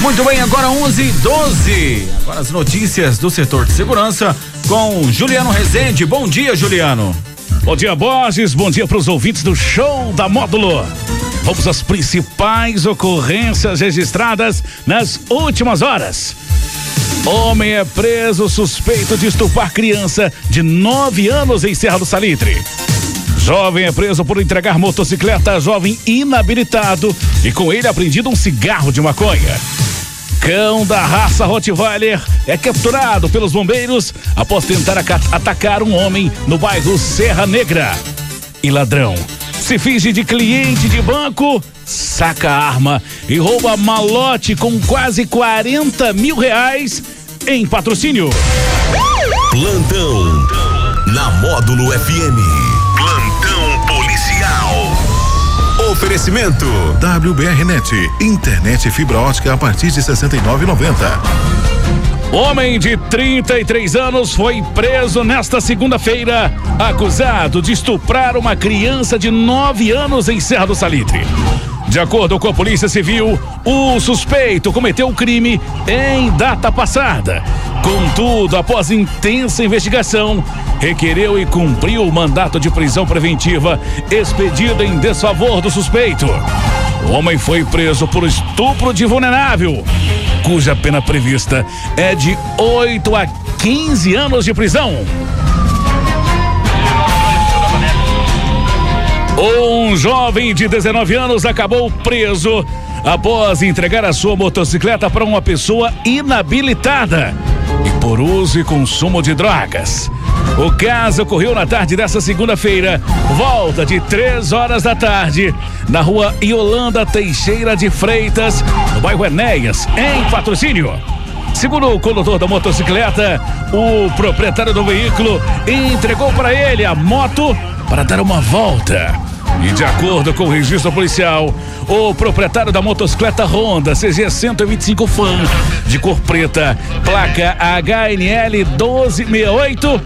Muito bem, agora 11 e 12. Agora as notícias do setor de segurança com Juliano Rezende. Bom dia, Juliano. Bom dia, Borges. Bom dia para os ouvintes do show da Módulo. Vamos às principais ocorrências registradas nas últimas horas. Homem é preso suspeito de estuprar criança de 9 anos em Serra do Salitre. Jovem é preso por entregar motocicleta a jovem inabilitado e com ele apreendido um cigarro de maconha. Cão da raça Rottweiler é capturado pelos bombeiros após tentar atacar um homem no bairro Serra Negra. E ladrão se finge de cliente de banco, saca a arma e rouba malote com quase 40 mil reais em patrocínio. Plantão na Módulo FM. Oferecimento WBRnet, internet fibra ótica a partir de 69,90. Homem de 33 anos foi preso nesta segunda-feira, acusado de estuprar uma criança de 9 anos em Serra do Salitre. De acordo com a Polícia Civil, o suspeito cometeu o crime em data passada. Contudo, após intensa investigação, requereu e cumpriu o mandato de prisão preventiva expedido em desfavor do suspeito. O homem foi preso por estupro de vulnerável, cuja pena prevista é de 8 a 15 anos de prisão. Um jovem de 19 anos acabou preso após entregar a sua motocicleta para uma pessoa inabilitada e por uso e consumo de drogas. O caso ocorreu na tarde dessa segunda-feira, volta de três horas da tarde, na rua Iolanda Teixeira de Freitas, no bairro Enéas, em patrocínio. Segundo o condutor da motocicleta, o proprietário do veículo entregou para ele a moto para dar uma volta. E de acordo com o registro policial, o proprietário da motocicleta Honda CG 125 Fan, de cor preta, placa HNL 1268,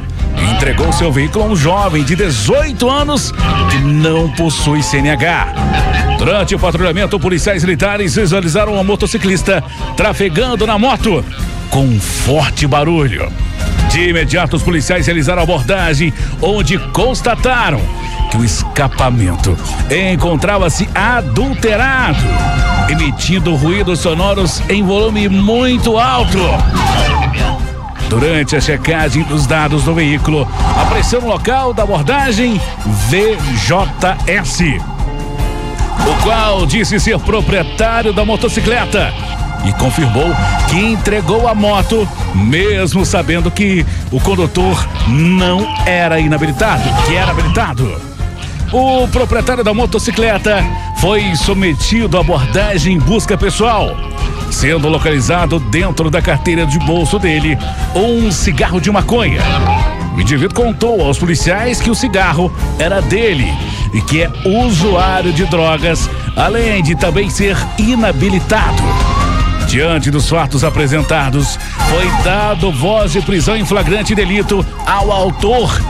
entregou seu veículo a um jovem de 18 anos que não possui CNH. Durante o patrulhamento, policiais militares visualizaram uma motociclista trafegando na moto com um forte barulho. De imediato, os policiais realizaram a abordagem, onde constataram que o escapamento encontrava-se adulterado, emitindo ruídos sonoros em volume muito alto. Durante a checagem dos dados do veículo, apareceu no local da abordagem VJS, o qual disse ser proprietário da motocicleta e confirmou que entregou a moto, mesmo sabendo que o condutor não era inabilitado, que era habilitado. O proprietário da motocicleta foi submetido à abordagem em busca pessoal, sendo localizado dentro da carteira de bolso dele um cigarro de maconha. O indivíduo contou aos policiais que o cigarro era dele e que é usuário de drogas, além de também ser inabilitado. Diante dos fatos apresentados, foi dado voz de prisão em flagrante delito ao autor,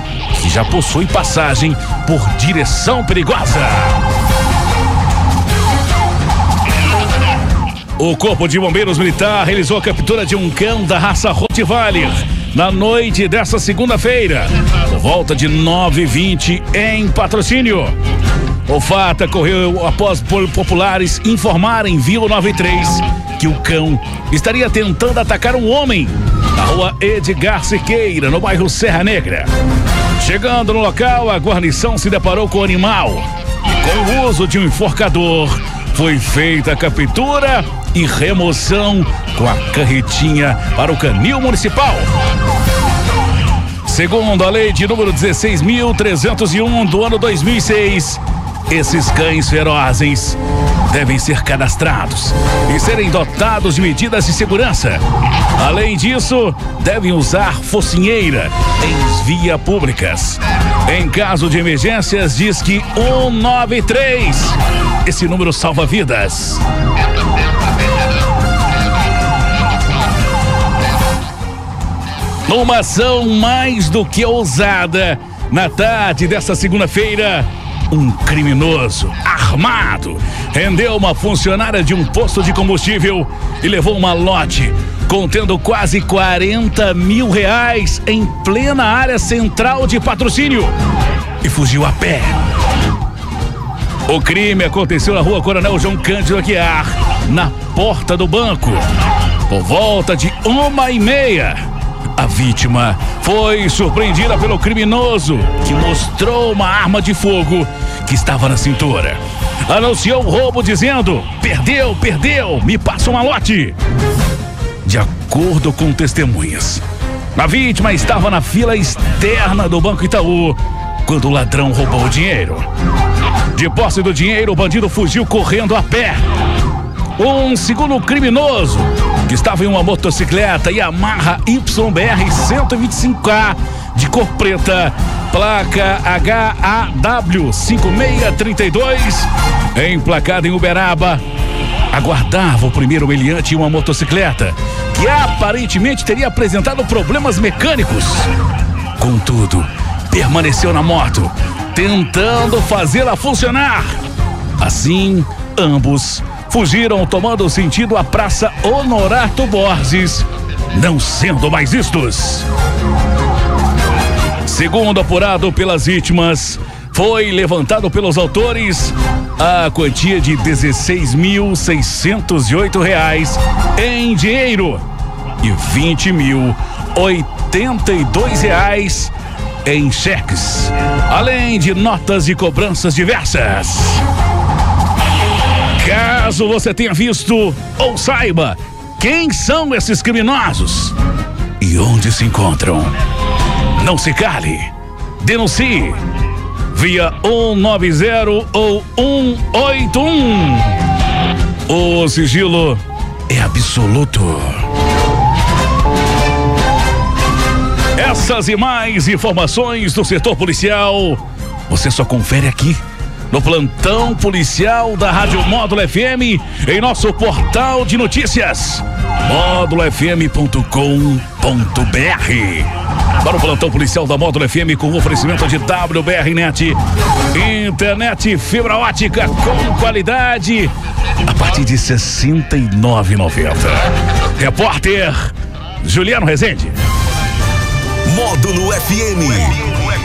que já possui passagem por direção perigosa. O Corpo de Bombeiros Militar realizou a captura de um cão da raça Rottweiler na noite desta segunda-feira, por volta de 9h20 em patrocínio. O fato ocorreu após populares informarem via 93 que o cão estaria tentando atacar um homem na rua Edgar Siqueira, no bairro Serra Negra. Chegando no local, a guarnição se deparou com o animal. Com o uso de um enforcador, foi feita a captura e remoção com a carretinha para o canil municipal. Segundo a lei de número 16.301 do ano 2006, esses cães ferozes devem ser cadastrados e serem dotados de medidas de segurança. Além disso, devem usar focinheira em vias públicas. Em caso de emergências, diz que 193. Esse número salva vidas. Numa ação mais do que ousada, na tarde desta segunda-feira, um criminoso armado rendeu uma funcionária de um posto de combustível e levou uma lote contendo quase 40 mil reais em plena área central de patrocínio e fugiu a pé. O crime aconteceu na rua Coronel João Cândido Aguiar, na porta do banco, por volta de uma e meia. A vítima foi surpreendida pelo criminoso, que mostrou uma arma de fogo que estava na cintura. Anunciou o roubo dizendo: Perdeu, perdeu, me passa um malote. De acordo com testemunhas, a vítima estava na fila externa do Banco Itaú quando o ladrão roubou o dinheiro. De posse do dinheiro, o bandido fugiu correndo a pé. Um segundo criminoso que estava em uma motocicleta Yamaha YBR 125K de cor preta, placa HAW 5632, emplacada em Uberaba, aguardava o primeiro meliante em uma motocicleta que aparentemente teria apresentado problemas mecânicos. Contudo, permaneceu na moto, tentando fazê-la funcionar. Assim, ambos fugiram tomando sentido a Praça Honorato Borges, não sendo mais vistos. Segundo apurado pelas vítimas, foi levantado pelos autores a quantia de 16.608 reais em dinheiro e 20 mil 82 reais em cheques, além de notas de cobranças diversas. Caso você tenha visto ou saiba quem são esses criminosos e onde se encontram, não se cale, denuncie via 190 ou 181. O sigilo é absoluto. Essas e mais informações do setor policial você só confere aqui no plantão policial da Rádio Módulo FM em nosso portal de notícias módulofm.com.br. Para o plantão policial da Módulo FM com oferecimento de WBR Net, internet fibra ótica com qualidade a partir de R$ 69,90. Repórter Juliano Rezende. Módulo FM.